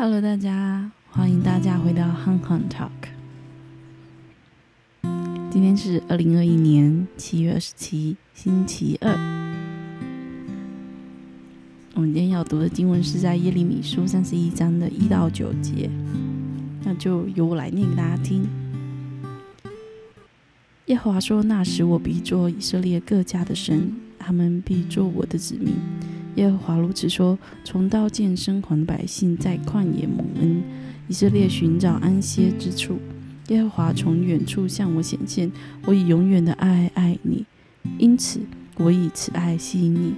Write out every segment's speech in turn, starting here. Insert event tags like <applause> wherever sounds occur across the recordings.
Hello，大家，欢迎大家回到 Han Han Talk。今天是二零二一年七月二十七，星期二。我们今天要读的经文是在耶利米书三十一章的一到九节，那就由我来念给大家听。耶和华说：“那时我必做以色列各家的神，他们必做我的子民。”耶和华如此说：“从刀剑生还的百姓在旷野蒙恩，以色列寻找安歇之处。耶和华从远处向我显现，我以永远的爱爱你，因此我以慈爱吸引你。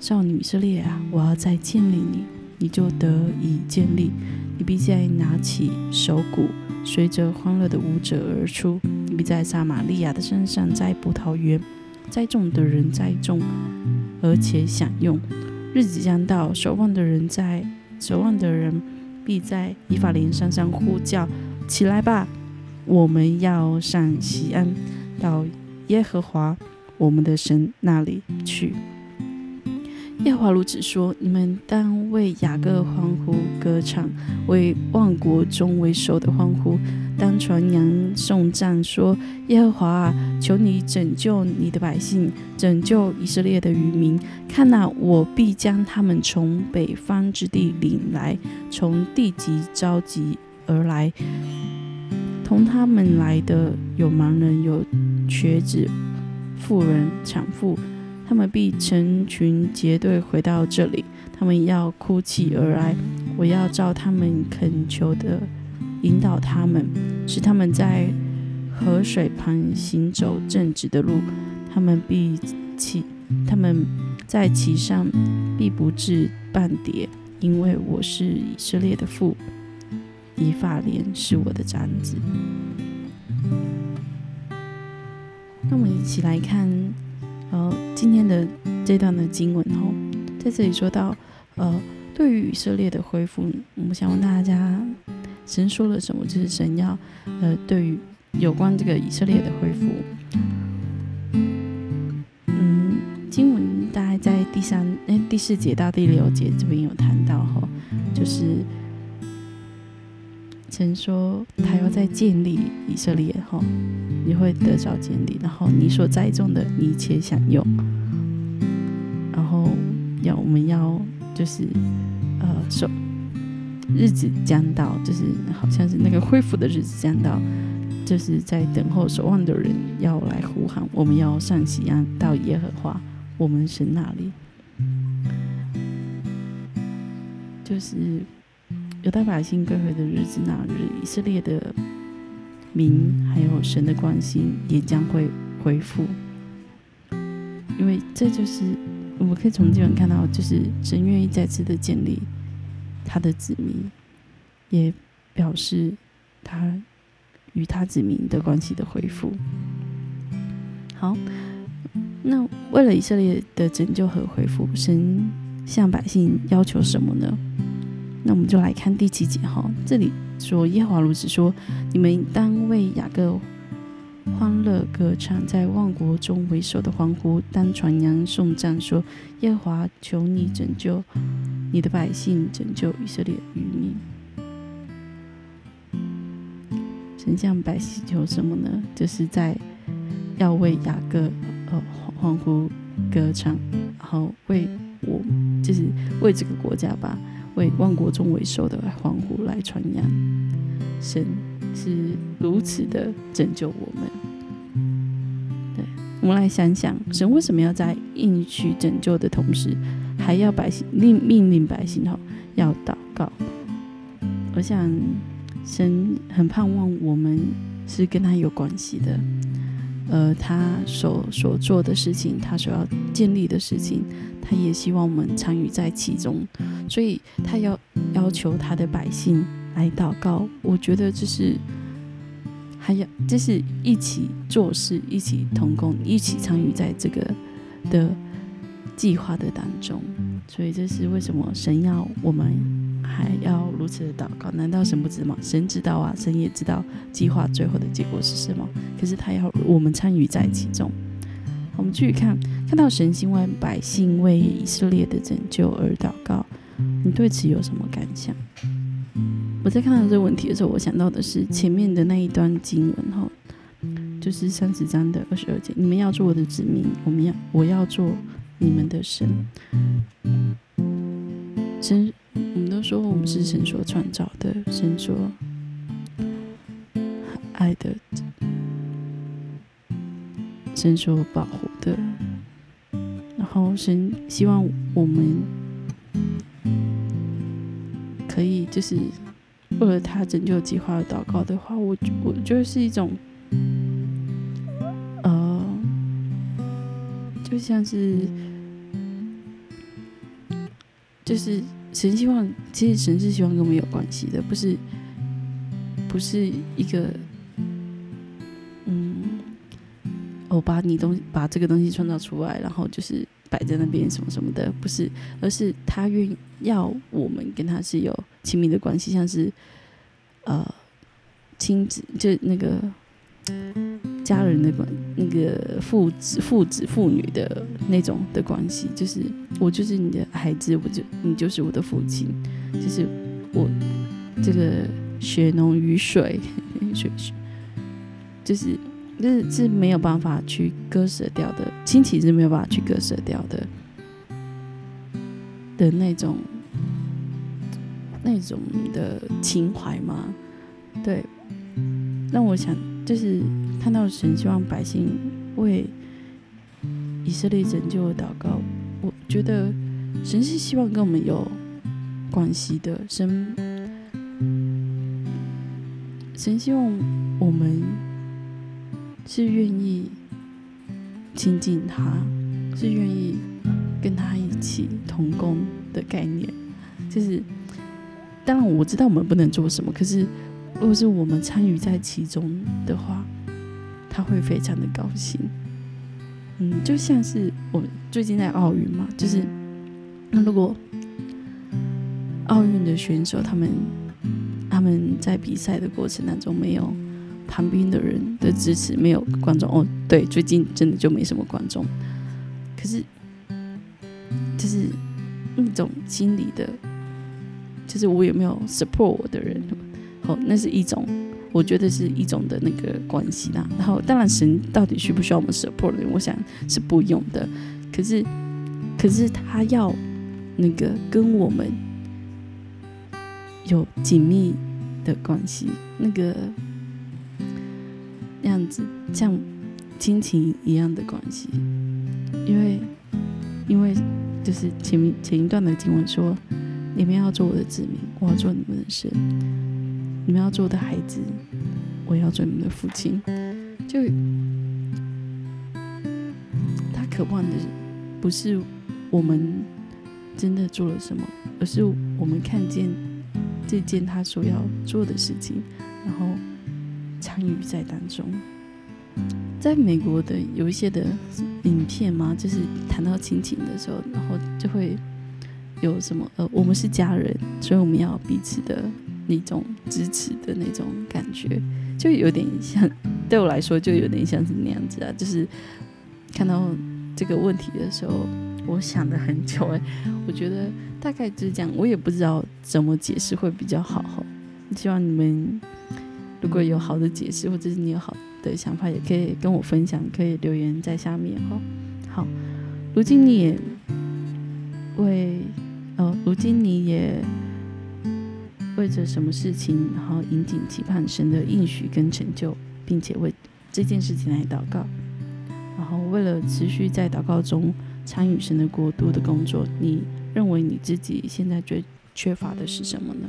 少女以色列啊，我要再建立你，你就得以建立。你必再拿起手鼓，随着欢乐的舞者而出。你必在撒玛利亚的山上栽葡萄园，栽种的人栽种。”而且享用，日子将到，守望的人在守望的人必在以法莲山上呼叫：“起来吧，我们要上西安，到耶和华我们的神那里去。”耶和华如此说：“你们当为雅各欢呼歌唱，为万国中为首的欢呼。”当传扬颂赞说：“耶和华啊，求你拯救你的百姓，拯救以色列的渔民。看哪，我必将他们从北方之地领来，从地极召集而来。同他们来的有盲人，有瘸子，妇人、产妇，他们必成群结队回到这里。他们要哭泣而来，我要照他们恳求的。”引导他们，使他们在河水旁行走正直的路。他们必其，他们在其上必不至半跌，因为我是以色列的父，以法莲是我的长子。那我们一起来看，呃，今天的这段的经文哦，在这里说到，呃，对于以色列的恢复，我们想问大家。神说了什么？就是神要，呃，对于有关这个以色列的恢复，嗯，经文大概在第三、哎第四节到第六节这边有谈到哈，就是神说他要再建立以色列哈，你会得着建立，然后你所栽种的你一切享用，然后要我们要就是呃受。日子将到，就是好像是那个恢复的日子将到，就是在等候守望的人要来呼喊，我们要上西安到耶和华我们神那里，就是犹大百姓归回的日子那日，以色列的民还有神的关心也将会恢复，因为这就是我们可以从经文看到，就是神愿意再次的建立。他的子民也表示他与他子民的关系的恢复。好，那为了以色列的拯救和恢复，神向百姓要求什么呢？那我们就来看第七节哈，这里说耶和华如此说：你们当为雅各欢乐歌唱，在万国中为首的欢呼，当传扬颂赞说：耶和华求你拯救。你的百姓拯救以色列渔民，神向百姓求什么呢？就是在要为雅各呃欢呼歌唱，然后为我就是为这个国家吧，为万国中为首的欢呼来传扬，神是如此的拯救我们。对我们来想想，神为什么要在应许拯救的同时？还要百姓令命令百姓哈要祷告，我想神很盼望我们是跟他有关系的，呃，他所所做的事情，他所要建立的事情，他也希望我们参与在其中，所以他要要求他的百姓来祷告。我觉得这是还要这是一起做事，一起同工，一起参与在这个的。计划的当中，所以这是为什么神要我们还要如此的祷告？难道神不知吗？神知道啊，神也知道计划最后的结果是什么。可是他要我们参与在其中。我们继续看，看到神兴为百姓为以色列的拯救而祷告，你对此有什么感想？我在看到这个问题的时候，我想到的是前面的那一段经文哈，就是三十章的二十二节，你们要做我的子民，我们要我要做你们的神。神，我们都说我们是神所创造的，神所爱的，神所保护的。然后神希望我们可以就是为了他拯救计划而祷告的话，我我就是一种，呃，就像是。就是神希望，其实神是希望跟我们有关系的，不是不是一个，嗯，我把你东把这个东西创造出来，然后就是摆在那边什么什么的，不是，而是他愿要我们跟他是有亲密的关系，像是呃亲子，就那个。家人的关，那个父子、父子、父女的那种的关系，就是我就是你的孩子，我就你就是我的父亲，就是我这个血浓于水，<laughs> 水水，就是是是没有办法去割舍掉的，亲情是没有办法去割舍掉的的那种那种的情怀吗？对，那我想。就是看到神希望百姓为以色列拯救而祷告，我觉得神是希望跟我们有关系的。神神希望我们是愿意亲近他，是愿意跟他一起同工的概念。就是当然我知道我们不能做什么，可是。如果是我们参与在其中的话，他会非常的高兴。嗯，就像是我最近在奥运嘛，就是那如果奥运的选手他们他们在比赛的过程当中没有旁边的人的支持，没有观众哦，对，最近真的就没什么观众。可是就是那种心理的，就是我有没有 support 我的人。哦，那是一种，我觉得是一种的那个关系啦。然后，当然，神到底需不需要我们 support 人？我想是不用的。可是，可是他要那个跟我们有紧密的关系，那个样子像亲情一样的关系。因为，因为就是前面前一段的经文说，你们要做我的子民，我要做你们的神。你们要做我的孩子，我要做你们的父亲。就他渴望的不是我们真的做了什么，而是我们看见这件他所要做的事情，然后参与在当中。在美国的有一些的影片嘛，就是谈到亲情的时候，然后就会有什么呃，我们是家人，所以我们要彼此的。那种支持的那种感觉，就有点像，对我来说就有点像是那样子啊。就是看到这个问题的时候，我想了很久哎，我觉得大概就是这样，我也不知道怎么解释会比较好哈。希望你们如果有好的解释，或者是你有好的想法，也可以跟我分享，可以留言在下面哈。好，如今你也为，呃，如今你也。为着什么事情，然后引颈期盼神的应许跟成就，并且为这件事情来祷告，然后为了持续在祷告中参与神的国度的工作，你认为你自己现在最缺乏的是什么呢？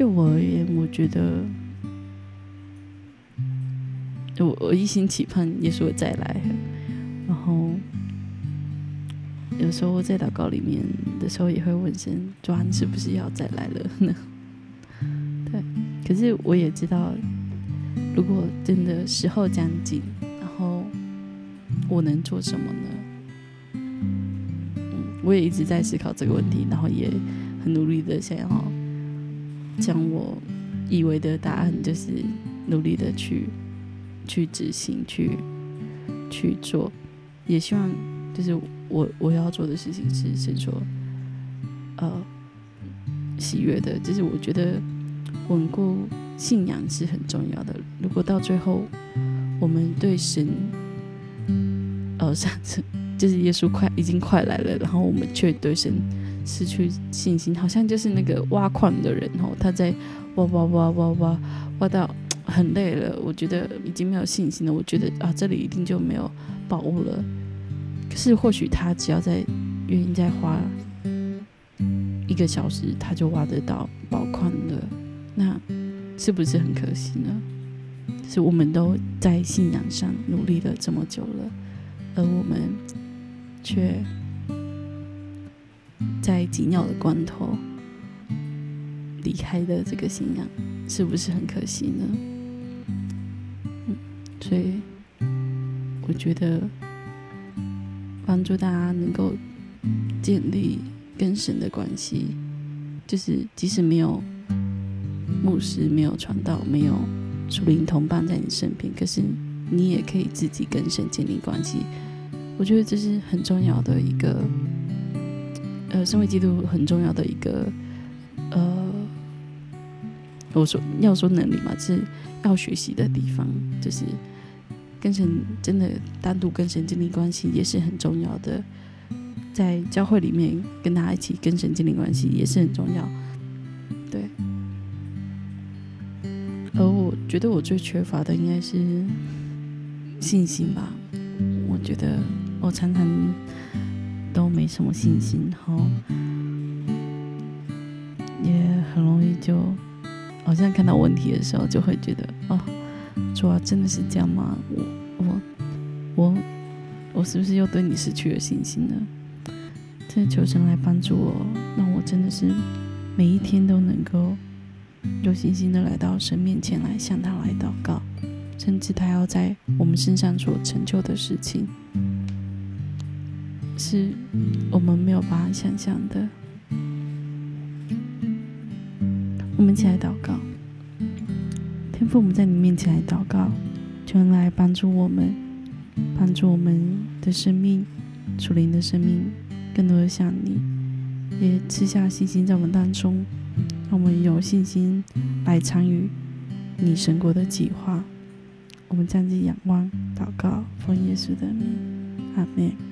就我而言，我觉得我我一心期盼耶稣再来，然后。有时候在祷告里面的时候，也会问神：主啊，你是不是要再来了呢？<laughs> 对，可是我也知道，如果真的时候将近，然后我能做什么呢？嗯，我也一直在思考这个问题，然后也很努力的想要将我以为的答案，就是努力的去去执行，去去做，也希望就是。我我要做的事情是，是说，呃，喜悦的。就是我觉得稳固信仰是很重要的。如果到最后我们对神，呃，上次 <laughs> 就是耶稣快已经快来了，然后我们却对神失去信心，好像就是那个挖矿的人哦，他在挖挖挖挖挖挖到很累了，我觉得已经没有信心了。我觉得啊，这里一定就没有宝物了。可是或许他只要在愿意再花一个小时，他就挖得到宝矿了。那是不是很可惜呢？是我们都在信仰上努力了这么久了，而我们却在紧要的关头离开的这个信仰，是不是很可惜呢？嗯，所以我觉得。帮助大家能够建立跟神的关系，就是即使没有牧师、没有传道、没有属灵同伴在你身边，可是你也可以自己跟神建立关系。我觉得这是很重要的一个，呃，身为基督很重要的一个，呃，我说要说能力嘛，是要学习的地方，就是。跟神真的单独跟神建立关系也是很重要的，在教会里面跟大家一起跟神建立关系也是很重要，对。而我觉得我最缺乏的应该是信心吧，我觉得我常常都没什么信心，然后也很容易就好像看到问题的时候就会觉得哦。主啊，真的是这样吗？我我我我是不是又对你失去了信心呢？真的求神来帮助我，让我真的是每一天都能够有信心的来到神面前来向他来祷告，甚至他要在我们身上所成就的事情，是我们没有办法想象的。我们一起来祷告。天父，我们在你面前来祷告，求你来帮助我们，帮助我们的生命，属灵的生命，更多的像你，也赐下信心在我们当中，让我们有信心来参与你神国的计划。我们站立仰望，祷告，奉耶稣的名，阿门。